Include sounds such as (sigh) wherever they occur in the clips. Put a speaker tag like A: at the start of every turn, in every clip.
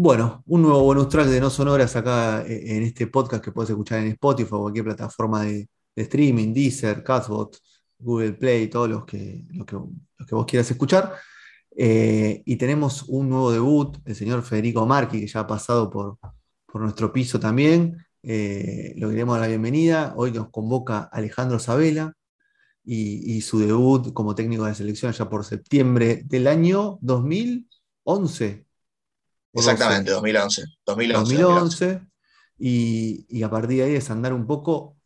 A: Bueno, un nuevo bonus track de No Sonoras acá eh, en este podcast que puedes escuchar en Spotify o cualquier plataforma de, streaming, Deezer, Castbot, Google Play, todos los que, vos quieras escuchar. Eh, y tenemos un nuevo debut, el señor Federico Marchi, que ya ha pasado por, por nuestro piso también. Eh, lo queremos dar la bienvenida. Hoy nos convoca Alejandro Sabela y, su debut como técnico de selección ya por septiembre del año 2011.
B: Exactamente, 2011.
A: 2011. Y, a partir de ahí es andar un poco,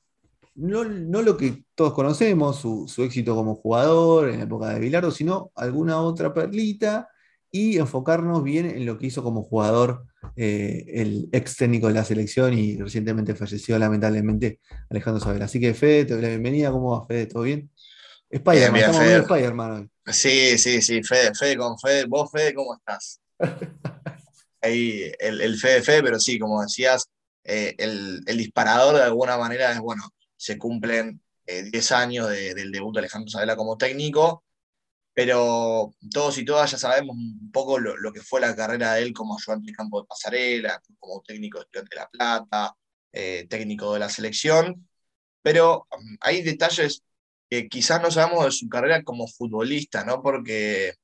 A: no, lo que todos conocemos, su, éxito como jugador en la época de Bilardo, sino alguna otra perlita y enfocarnos bien en lo que hizo como jugador eh, el ex técnico de la selección y recientemente falleció lamentablemente Alejandro Sabela. Así que Fede, te doy la bienvenida. ¿Cómo va, Fede? ¿Todo bien?
B: Spider-Man, estamos viendo Spider-Man hoy. Sí, sí, sí, Fede, Fede con Fede. ¿Vos, Fede, cómo estás? (laughs) ahí el, el fe de fe, pero sí, como decías, eh, el, disparador de alguna manera es, bueno, se cumplen 10 eh, años del debut de Alejandro Sabela como técnico, pero todos y todas ya sabemos un poco lo, que fue la carrera de él como ayudante de campo de pasarela, como técnico de La Plata, eh, técnico de la selección, pero um, hay detalles que quizás no sabemos de su carrera como futbolista, ¿no? Porque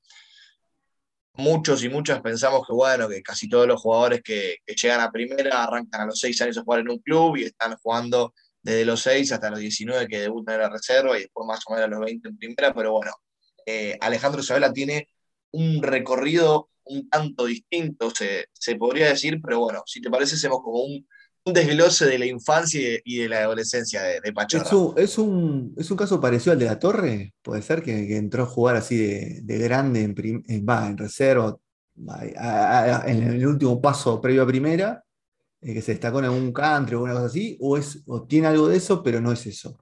B: muchos y muchas pensamos que, bueno, que casi todos los jugadores que, llegan a primera arrancan a los seis años a jugar en un club y están jugando desde los seis hasta los 19 que debutan en la reserva y después más o menos a los 20 en primera, pero bueno, eh, Alejandro Isabela tiene un recorrido un tanto distinto, se, se podría decir, pero bueno, si te parece, hacemos como un, un desglose de la infancia y de la adolescencia de, de
A: Es un, es, un, caso parecido al de la Torre, puede ser que, entró a jugar así de, grande en, en, reserva, en el último paso previo a primera, eh, que se destacó en algún country o una cosa así, o, es, o tiene algo de eso, pero no es eso.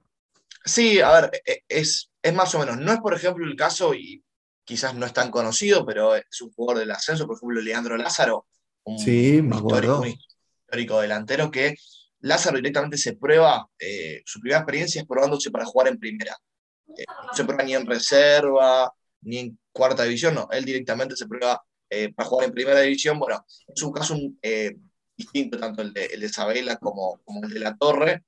B: Sí, a ver, e, es, es más o menos. No es, por ejemplo, el caso, y quizás no es tan conocido, pero es un jugador del ascenso, por ejemplo, Leandro Lázaro.
A: sí, me acuerdo
B: histórico delantero que Lázaro directamente se prueba, eh, su primera experiencia es probándose para jugar en primera. Eh, no se prueba ni en reserva, ni en cuarta división, no, él directamente se prueba eh, para jugar en primera división. Bueno, es un caso distinto, tanto el de, el de Sabela como, como, el de la Torre.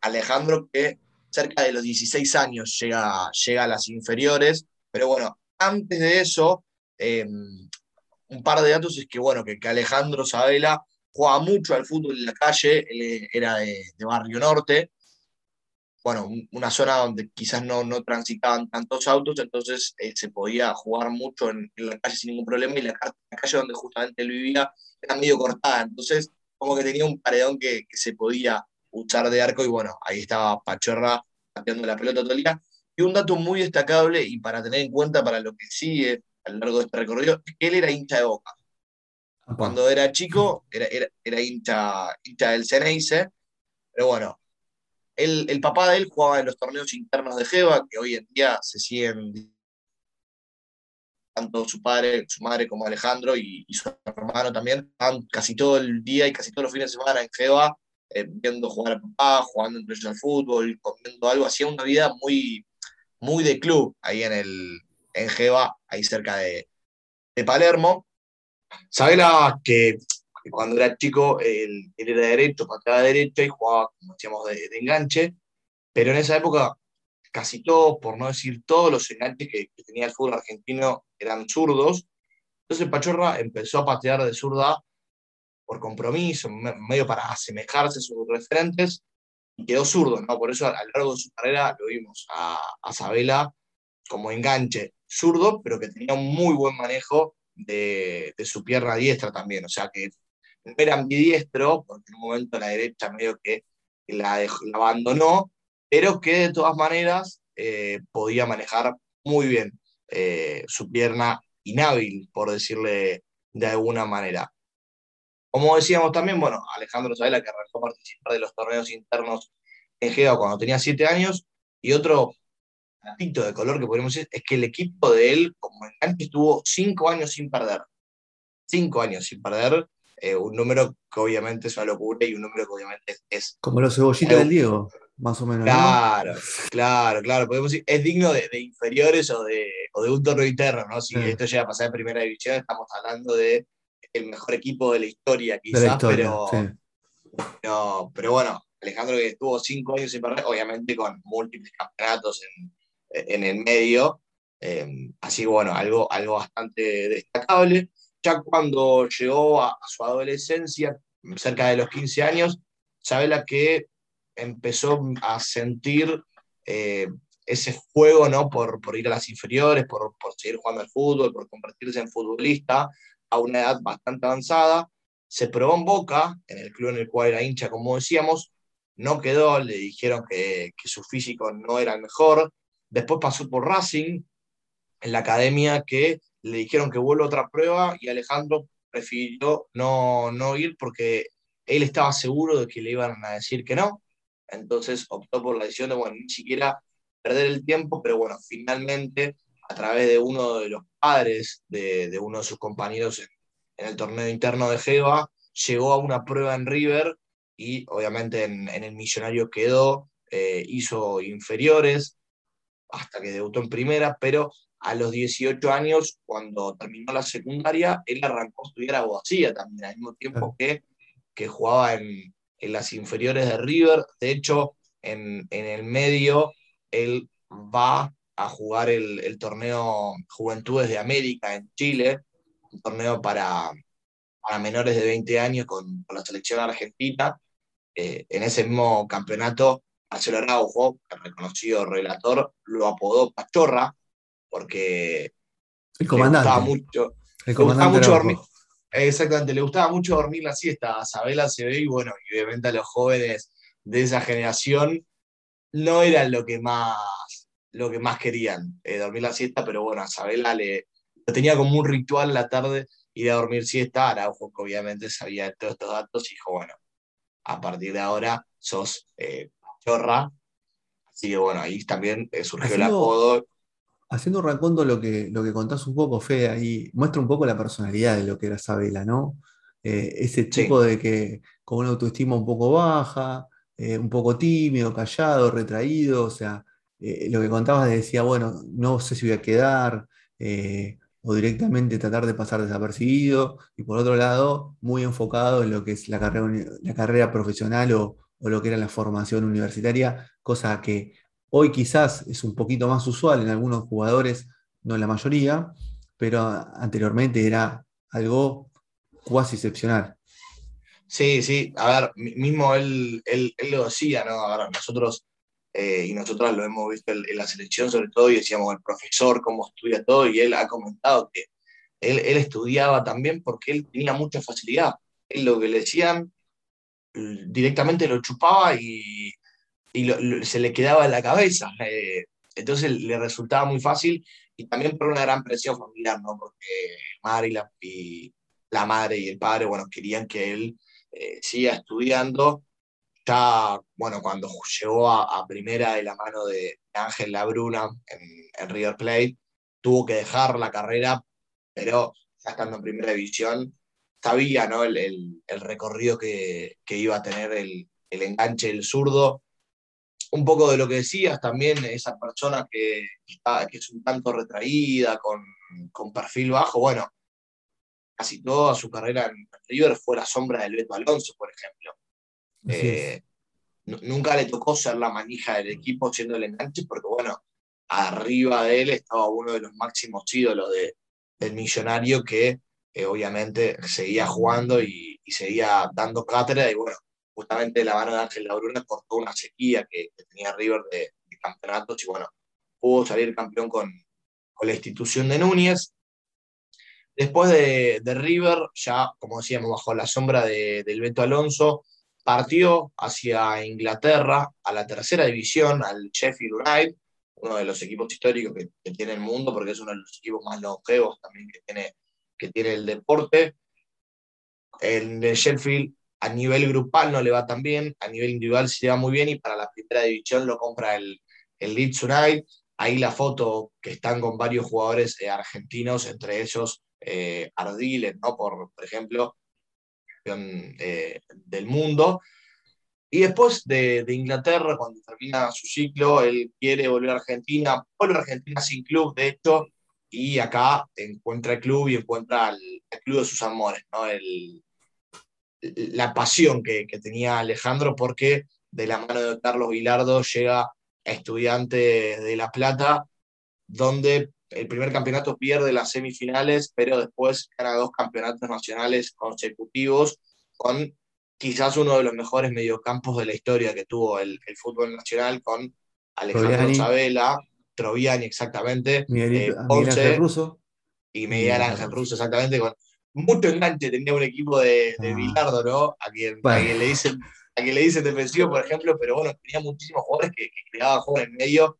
B: Alejandro, que cerca de los 16 años llega, llega a las inferiores, pero bueno, antes de eso, un par de datos es que, bueno, que Alejandro Sabela jugaba mucho al fútbol en la calle, él era de, Barrio Norte, bueno, una zona donde quizás no, no transitaban tantos autos, entonces eh, se podía jugar mucho en, la calle sin ningún problema y la, calle donde justamente él vivía era medio cortada, entonces como que tenía un paredón que, se podía usar de arco y bueno, ahí estaba Pachorra pateando la pelota todo día. Y un dato muy destacable y para tener en cuenta para lo que sigue a lo largo de este recorrido, que él era hincha de boca. Cuando era chico, era, era, hincha, hincha, del Ceneice, pero bueno, el, el, papá de él jugaba en los torneos internos de Jeva, que hoy en día se siguen tanto su padre, su madre como Alejandro y, su hermano también, estaban casi todo el día y casi todos los fines de semana en Jeva, eh, viendo jugar a papá, jugando entre ellos al fútbol, comiendo algo, hacía una vida muy, muy de club ahí en, el, en Jeva, ahí cerca de, de Palermo. Sabela que, cuando era chico él, era derecho, pateaba derecha y jugaba, como decíamos, de, enganche, pero en esa época casi todos, por no decir todos los enganches que, tenía el fútbol argentino eran zurdos. Entonces Pachorra empezó a patear de zurda por compromiso, medio para asemejarse a sus referentes, y quedó zurdo, ¿no? Por eso a, lo largo de su carrera lo vimos a, a Sabela como enganche zurdo, pero que tenía un muy buen manejo de, su pierna diestra también, o sea que no era ambidiestro, porque en un momento la derecha medio que la, abandonó, pero que de todas maneras eh, podía manejar muy bien eh, su pierna inhábil, por decirle de alguna manera. Como decíamos también, bueno, Alejandro Sabela que arrancó a participar de los torneos internos en GEA cuando tenía siete años, y otro pito de color que podemos decir es que el equipo de él, como enganche, estuvo cinco años sin perder. Cinco años sin perder. Eh, un número que obviamente es una locura y un número que obviamente es.
A: como los cebollitos del Diego, más o menos.
B: Claro, claro, claro. Podemos decir, es digno de, inferiores o de, o de un torneo interno, ¿no? Si esto llega a pasar en primera división, estamos hablando de el mejor equipo de la historia, quizás, pero, pero, bueno, Alejandro que estuvo cinco años sin perder, obviamente con múltiples campeonatos en, el medio, eh, así bueno, algo, algo bastante destacable. Ya cuando llegó a, su adolescencia, cerca de los 15 años, Sabela que empezó a sentir eh, ese juego ¿no? Por, por, ir a las inferiores, por, por, seguir jugando al fútbol, por convertirse en futbolista a una edad bastante avanzada. Se probó en Boca, en el club en el cual era hincha, como decíamos, no quedó, le dijeron que, que su físico no era el mejor. Después pasó por Racing, en la academia, que le dijeron que vuelva otra prueba y Alejandro prefirió no, no ir porque él estaba seguro de que le iban a decir que no. Entonces optó por la decisión de, bueno, ni siquiera perder el tiempo, pero bueno, finalmente a través de uno de los padres de, uno de sus compañeros en, el torneo interno de Geva, llegó a una prueba en River y obviamente en, el Millonario quedó, eh, hizo inferiores hasta que debutó en primera, pero a los 18 años, cuando terminó la secundaria, él arrancó a estudiar abogacía también, al mismo tiempo que, que jugaba en, en las inferiores de River. De hecho, en, en el medio él va a jugar el, torneo Juventudes de América en Chile, un torneo para, para menores de 20 años con, la selección argentina. Eh, en ese mismo campeonato, Marcelo Araujo, el reconocido relator, lo apodó Pachorra, porque
A: el comandante.
B: le gustaba mucho, el comandante mucho dormir. Exactamente, le gustaba mucho dormir la siesta a Sabela se ve y bueno, y obviamente a los jóvenes de esa generación no era lo que más, lo que más querían, eh, dormir la siesta, pero bueno, a Sabela le, lo tenía como un ritual la tarde ir a dormir siesta. Araujo, obviamente, sabía todos estos datos y dijo, bueno, a partir de ahora sos eh, chorra. Así que bueno, ahí también eh, surgió el apodo.
A: Haciendo un raconto lo que, lo que contás un poco, Fede, ahí muestra un poco la personalidad de lo que era Sabela, ¿no? ese tipo de que con una autoestima un poco baja, eh, un poco tímido, callado, retraído, o sea, eh, lo que contabas decía, bueno, no sé si voy a quedar, eh, o directamente tratar de pasar desapercibido, y por otro lado, muy enfocado en lo que es la carrera, la carrera profesional o, lo que era la formación universitaria, cosa que hoy quizás es un poquito más usual en algunos jugadores, no en la mayoría, pero anteriormente era algo cuasi excepcional.
B: Sí, sí, a ver, mismo él, él, lo decía, ¿no? A ver, nosotros eh, y nosotros lo hemos visto en, la selección sobre todo y decíamos el profesor cómo estudia todo y él ha comentado que él, estudiaba también porque él tenía mucha facilidad. Él lo que le decían directamente lo chupaba y, se le quedaba en la cabeza. Eh, entonces le resultaba muy fácil y también por una gran presión familiar, ¿no? Porque madre y la, y la madre y el padre, bueno, querían que él eh, siga estudiando. Ya, bueno, cuando llegó a, primera de la mano de Ángel Labruna en, en, River Plate, tuvo que dejar la carrera, pero ya estando en primera división, sabía ¿no? el, el, recorrido que, que, iba a tener el, el enganche del zurdo. Un poco de lo que decías también, esa persona que, está, que es un tanto retraída, con, con perfil bajo, bueno, casi toda su carrera en River fue la sombra del Beto Alonso, por ejemplo. Eh, nunca le tocó ser la manija del equipo siendo el enganche, porque bueno, arriba de él estaba uno de los máximos ídolos del millonario que eh, obviamente seguía jugando y, seguía dando cátedra y bueno, justamente la mano de Ángel Labruna cortó una sequía que, tenía River de, campeonatos y bueno, pudo salir campeón con, con la institución de Núñez. Después de, River, ya como decíamos, bajo la sombra de, del Beto Alonso, partió hacia Inglaterra, a la tercera división, al Sheffield United, uno de los equipos históricos que, tiene el mundo, porque es uno de los equipos más longevos también que tiene, que tiene el deporte. En el Sheffield a nivel grupal no le va tan bien, a nivel individual sí le va muy bien y para la primera división lo compra el, el Leeds United. Ahí la foto que están con varios jugadores eh, argentinos, entre ellos eh, Ardiles, ¿no? por, por ejemplo, eh, del mundo. Y después de, Inglaterra, cuando termina su ciclo, él quiere volver a Argentina, vuelve a Argentina sin club, de hecho, y acá encuentra el club y encuentra el, club de sus amores, ¿no? El, la pasión que, que, tenía Alejandro porque de la mano de Carlos Vilardo llega a Estudiantes de La Plata, donde el primer campeonato pierde las semifinales, pero después gana dos campeonatos nacionales consecutivos con quizás uno de los mejores mediocampos de la historia que tuvo el, el fútbol nacional con Alejandro Chabela, Troviani exactamente,
A: Miguel, eh, Russo.
B: Y Miguel Ángel Russo exactamente, con mucho enganche tenía un equipo de, de ah. ¿no? A quien, le dicen a quien le dicen defensivo, por ejemplo, pero bueno, tenía muchísimos jugadores que, que creaban en medio.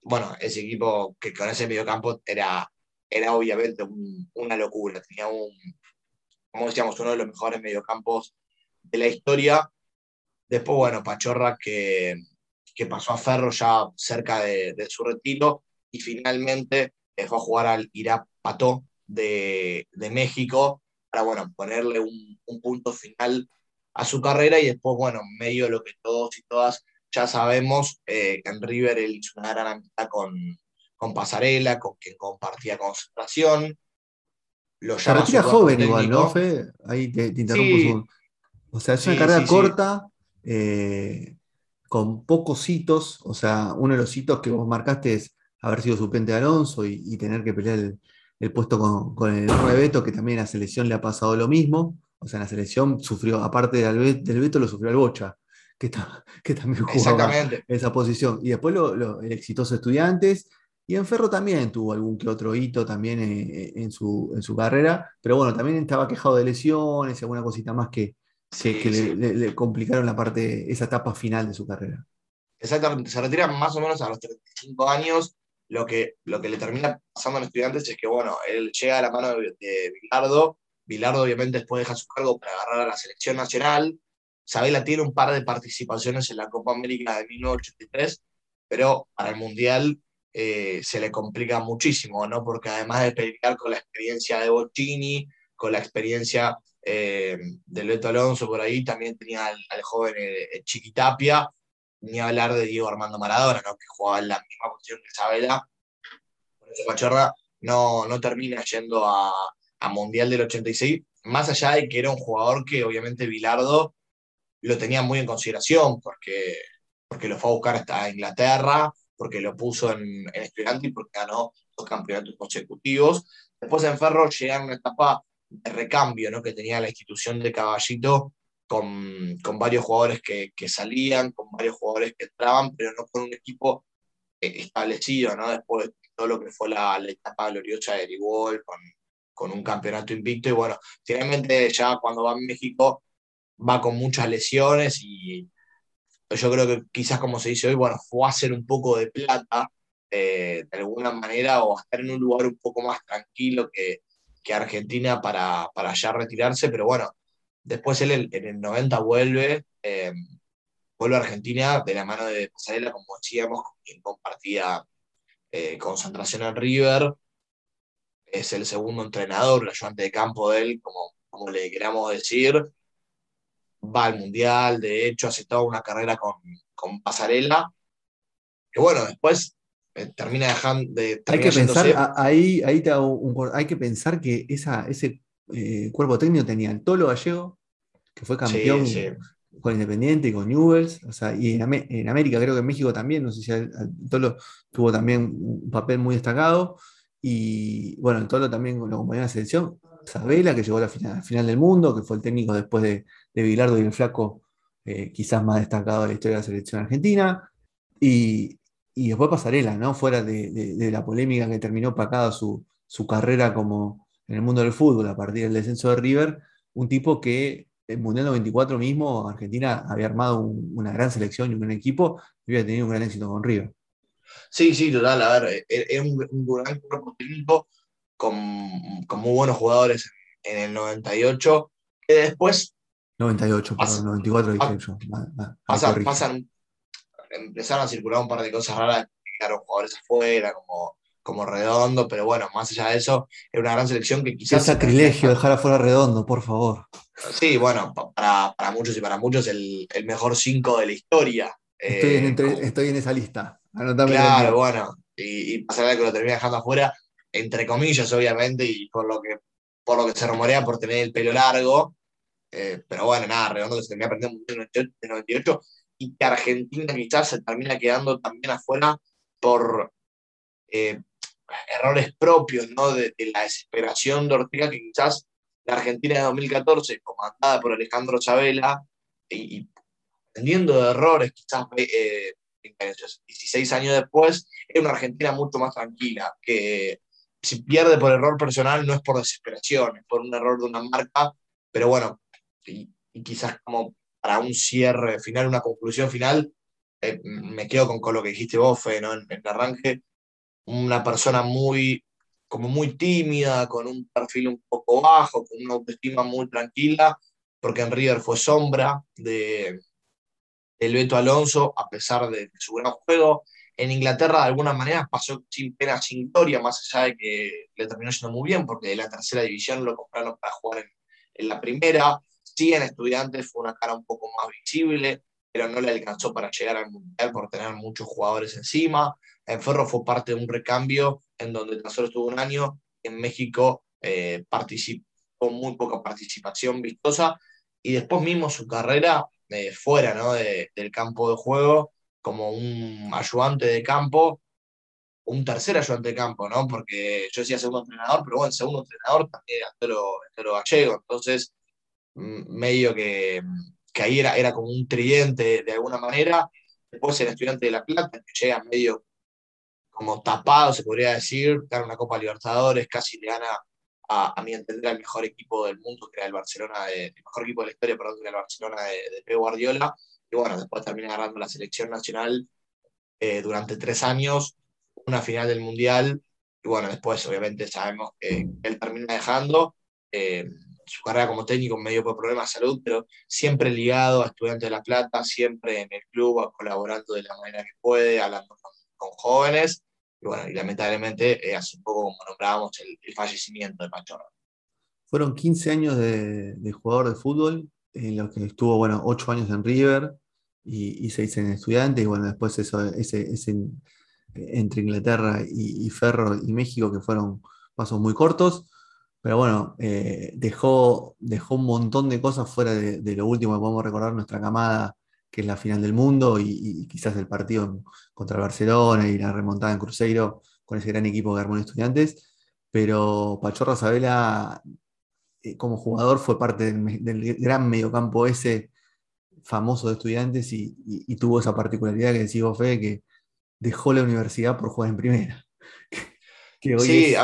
B: Bueno, ese equipo que con ese mediocampo era, era obviamente una locura. Tenía un, como decíamos, uno de los mejores mediocampos de la historia. Después, bueno, Pachorra que, que pasó a Ferro ya cerca de, su retiro y finalmente fue a jugar al Irapato de, de México para, bueno, ponerle un, un, punto final a su carrera y después, bueno, medio de lo que todos y todas ya sabemos, eh, que en River él hizo una gran amistad con, con Pasarela, con quien compartía concentración.
A: Lo Se retira joven igual, ¿no, Ahí te, interrumpo. O sea, es una carrera corta, eh, con pocos hitos. O sea, uno de los hitos que vos marcaste es haber sido suplente de Alonso y, tener que pelear el, puesto con, con el Beto, que también a la selección le ha pasado lo mismo. O sea, en la selección sufrió, aparte del, del Beto, lo sufrió el Bocha, que, (laughs) que también jugaba esa posición. Y después lo, el exitoso Estudiantes. Y en Ferro también tuvo algún que otro hito también eh, en, su, en su carrera, pero bueno, también estaba quejado de lesiones y alguna cosita más que, que, Le, complicaron la parte, esa etapa final de su carrera.
B: Exactamente, se retira más o menos a los 35 años. Lo que, lo que le termina pasando a los estudiantes es que, bueno, él llega a la mano de, de Bilardo. Bilardo, obviamente, después deja su cargo para agarrar a la selección nacional. Sabela tiene un par de participaciones en la Copa América de 1983, pero para el Mundial eh, se le complica muchísimo, ¿no? Porque además de pelear con la experiencia de Bocini, con la experiencia eh, de Leto Alonso por ahí, también tenía al, joven eh, Chiquitapia, ni hablar de Diego Armando Maradona, ¿no? que jugaba en la misma posición que Sabela. Por eso Pachorra no, no termina yendo a, a, Mundial del 86, más allá de que era un jugador que obviamente Bilardo lo tenía muy en consideración, porque, porque lo fue a buscar hasta Inglaterra, porque lo puso en, en estudiante y porque ganó dos campeonatos consecutivos. Después en Ferro llega en una etapa recambio ¿no? que tenía la institución de Caballito con, con varios jugadores que, que, salían, con varios jugadores que entraban, pero no con un equipo eh, establecido, ¿no? después de todo lo que fue la, etapa gloriosa de Erigol, con, con un campeonato invicto. Y bueno, finalmente ya cuando va a México va con muchas lesiones y yo creo que quizás como se dice hoy, bueno, fue a hacer un poco de plata eh, de alguna manera o a estar en un lugar un poco más tranquilo que, que Argentina para, para ya retirarse, pero bueno, después él en el 90 vuelve, eh, vuelve a Argentina de la mano de Pasarela, como decíamos, quien compartía eh, concentración en River, es el segundo entrenador, el ayudante de campo de él, como, como le queramos decir, va al Mundial, de hecho hace toda una carrera con, con Pasarela, que bueno, después termina dejando de...
A: hay que pensar, ahí, ahí te hay que pensar que esa, ese eh, cuerpo técnico tenía el Tolo Gallego, que fue campeón con Independiente y con Newells, o sea, y en, América, creo que en México también, no sé si el, Tolo tuvo también un papel muy destacado, y bueno, el Tolo también lo acompañó en la selección, Sabela, que llegó a la final, final, del mundo, que fue el técnico después de, de Bilardo y el Flaco, eh, quizás más destacado de la historia de la selección argentina, y, y después Pasarela, ¿no? Fuera de, la polémica que terminó pacada su, su carrera como en el mundo del fútbol a partir del descenso de River, un tipo que en Mundial 94 mismo Argentina había armado una gran selección y un gran equipo y había tenido un gran éxito con River.
B: Sí, sí, total. A ver, es un, gran cuerpo técnico con, con, muy buenos jugadores en el 98, que después...
A: 98, perdón, 94 dije yo.
B: pasan, empezaron a circular un par de cosas raras, quedaron jugadores afuera, como, como Redondo, pero bueno, más allá de eso, es una gran selección que quizás...
A: Qué sacrilegio dejar afuera Redondo, por favor.
B: Sí, bueno, para, para muchos y para muchos el, el mejor 5 de la historia.
A: Estoy, en, eh, estoy en esa lista.
B: claro, bueno, y, y pasará que lo termina dejando afuera. entre comillas, obviamente, y por lo que, por lo que se rumorea por tener el pelo largo. Eh, pero bueno, nada, Redondo que se termina perdiendo en el 98 y que Argentina quizás se termina quedando también afuera por eh, errores propios ¿no? de, la desesperación de Ortega, que quizás la Argentina de 2014, comandada por Alejandro Chabela, y, aprendiendo de errores, quizás eh, 16 años después, es una Argentina mucho más tranquila, que si pierde por error personal no es por desesperación, es por un error de una marca, pero bueno, y, quizás como para un cierre final, una conclusión final, eh, me quedo con, lo que dijiste vos, ¿no? en, el arranque, una persona muy, como muy tímida, con un perfil un poco bajo, con una autoestima muy tranquila, porque en River fue sombra de, el Beto Alonso, a pesar de, su gran juego. En Inglaterra, de alguna manera, pasó sin pena, sin gloria, más allá de que le terminó yendo muy bien, porque de la tercera división lo compraron para jugar en, la primera. Sí, en Estudiantes fue una cara un poco más visible, pero no le alcanzó para llegar al Mundial por tener muchos jugadores encima. En Ferro fue parte de un recambio en donde tan solo estuvo un año. En México eh, participó con muy poca participación vistosa y después mismo su carrera fuera ¿no? del campo de juego como un ayudante de campo, un tercer ayudante de campo, ¿no? Porque yo decía segundo entrenador, pero bueno, segundo entrenador también era Gallego, entonces medio que, que, ahí era, era como un tridente de alguna manera. Después el estudiante de La Plata, que llega medio como tapado, se podría decir, gana una Copa Libertadores, casi le gana a, mi entender, el mejor equipo del mundo, que era el Barcelona, de, el mejor equipo de la historia, perdón, que era el Barcelona de, de Pep Guardiola. Y bueno, después termina agarrando la selección nacional eh, durante tres años, una final del Mundial. Y bueno, después obviamente sabemos que él termina dejando. Eh, su carrera como técnico medio por problemas de salud, pero siempre ligado a Estudiantes de La Plata, siempre en el club, colaborando de la manera que puede, hablando con jóvenes y bueno, y lamentablemente eh, hace un poco como nombrábamos el, fallecimiento de Pachorra.
A: Fueron 15 años de, jugador de fútbol, en los que estuvo, bueno, 8 años en River y, y 6 en Estudiantes, y bueno, después eso, ese, ese entre Inglaterra y, Ferro y México, que fueron pasos muy cortos, pero bueno, eh, dejó, dejó un montón de cosas fuera de, de, lo último que podemos recordar nuestra camada que es la final del mundo y, quizás el partido contra el Barcelona y la remontada en Cruzeiro con ese gran equipo de armó Estudiantes, pero Pachorra Sabela eh, como jugador fue parte del, gran mediocampo ese famoso de Estudiantes y, tuvo esa particularidad que decís vos, que dejó la universidad por jugar en primera. (laughs) que hoy sí, es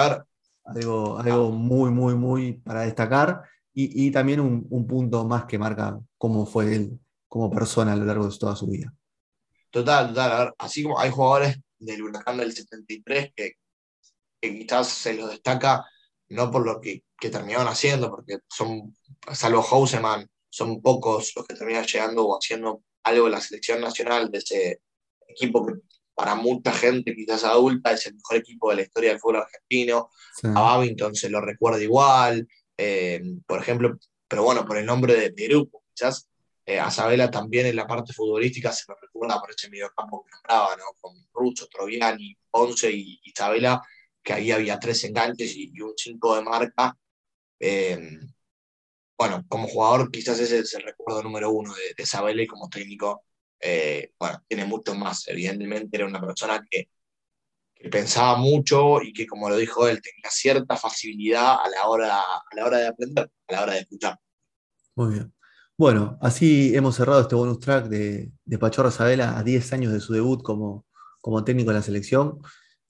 A: algo, algo muy, muy, muy para destacar y, también un, un, punto más que marca cómo fue él como persona a lo largo de toda su vida.
B: Total, total. Ver, así como hay jugadores del Huracán del 73 que, quizás se los destaca no por lo que, que terminaron haciendo, porque son, salvo Houseman, son pocos los que terminan llegando o haciendo algo en la selección nacional de ese equipo que para mucha gente, quizás adulta, es el mejor equipo de la historia del fútbol argentino. A Babington se lo recuerda igual, eh, por ejemplo, pero bueno, por el nombre de Perú, quizás eh, a Sabela también en la parte futbolística se me recuerda por ese mediocampo que nombraba, ¿no? con Russo, Troviani, Ponce y Isabela, que ahí había tres enganches y, un cinco de marca. Eh, bueno, como jugador quizás ese es el recuerdo número uno de, de Sabela y como técnico, eh, bueno, tiene mucho más. Evidentemente era una persona que, que, pensaba mucho y que, como lo dijo él, tenía cierta facilidad a la hora, a la hora de aprender, a la hora de escuchar.
A: Muy bien. Bueno, así hemos cerrado este bonus track de, de Pachorra Sabela a 10 años de su debut como, como técnico de la selección,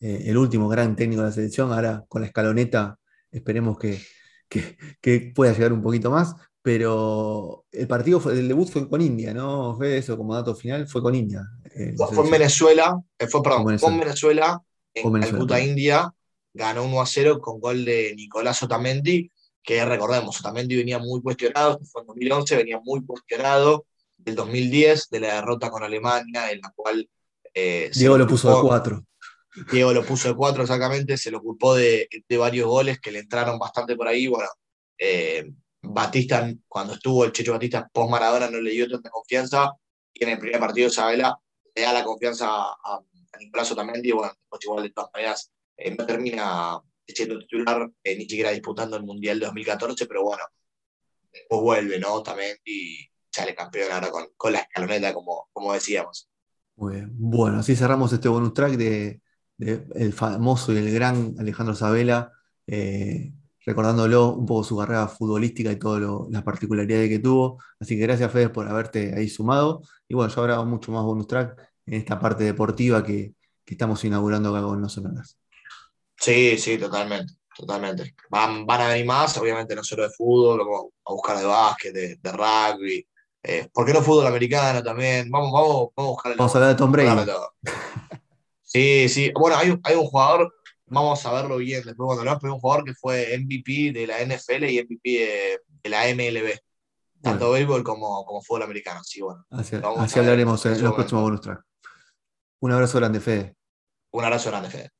A: eh, el último gran técnico de la selección, ahora con la escaloneta esperemos que, que, pueda llegar un poquito más, pero el partido fue, el debut fue con India, ¿no? Fue eso como dato final, fue con India.
B: Eh, fue en Venezuela, eh, fue, perdón, Venezuela. fue en Venezuela, en Calcuta, India, ganó 1 a 0 con gol de Nicolás Otamendi, que recordemos, también venía muy cuestionado, fue en 2011, venía muy cuestionado, del 2010, de la derrota con Alemania, en la cual...
A: Eh, Diego lo puso de cuatro.
B: Diego lo puso de cuatro exactamente, se lo culpó de, de, varios goles que le entraron bastante por ahí. Bueno, eh, Batista, cuando estuvo el Checho Batista post Maradona, no le dio tanta confianza. Y en el primer partido, Isabela le da la confianza a, a Nicolás Otamendi. Y bueno, igual de todas maneras eh, no termina siendo titular, eh, ni siquiera disputando el Mundial 2014, pero bueno, después vuelve, ¿no? También y sale campeón ahora con, la escaloneta, como, decíamos.
A: Muy bien. Bueno, así cerramos este bonus track de, de el famoso y el gran Alejandro Sabela, eh, recordándolo un poco su carrera futbolística y todas las particularidades que tuvo. Así que gracias, Fede, por haberte ahí sumado. Y bueno, yo habrá mucho más bonus track en esta parte deportiva que, que estamos inaugurando acá con los sonoras.
B: Sí, sí, totalmente, totalmente. Van, van a venir más, obviamente no solo de fútbol, vamos a buscar de básquet, de, de rugby, eh, ¿Por qué no fútbol americano también? Vamos, vamos, vamos a buscar.
A: Vamos a hablar de Tom Brady.
B: Sí, sí. Bueno, hay, hay, un jugador, vamos a verlo bien después cuando hablamos, pero un jugador que fue MVP de la NFL y MVP de, de la MLB. Tanto béisbol como, como fútbol americano. Sí, bueno.
A: Así, así hablaremos en los próximos bonus track. Un abrazo grande, Fede.
B: Un abrazo grande, Fede.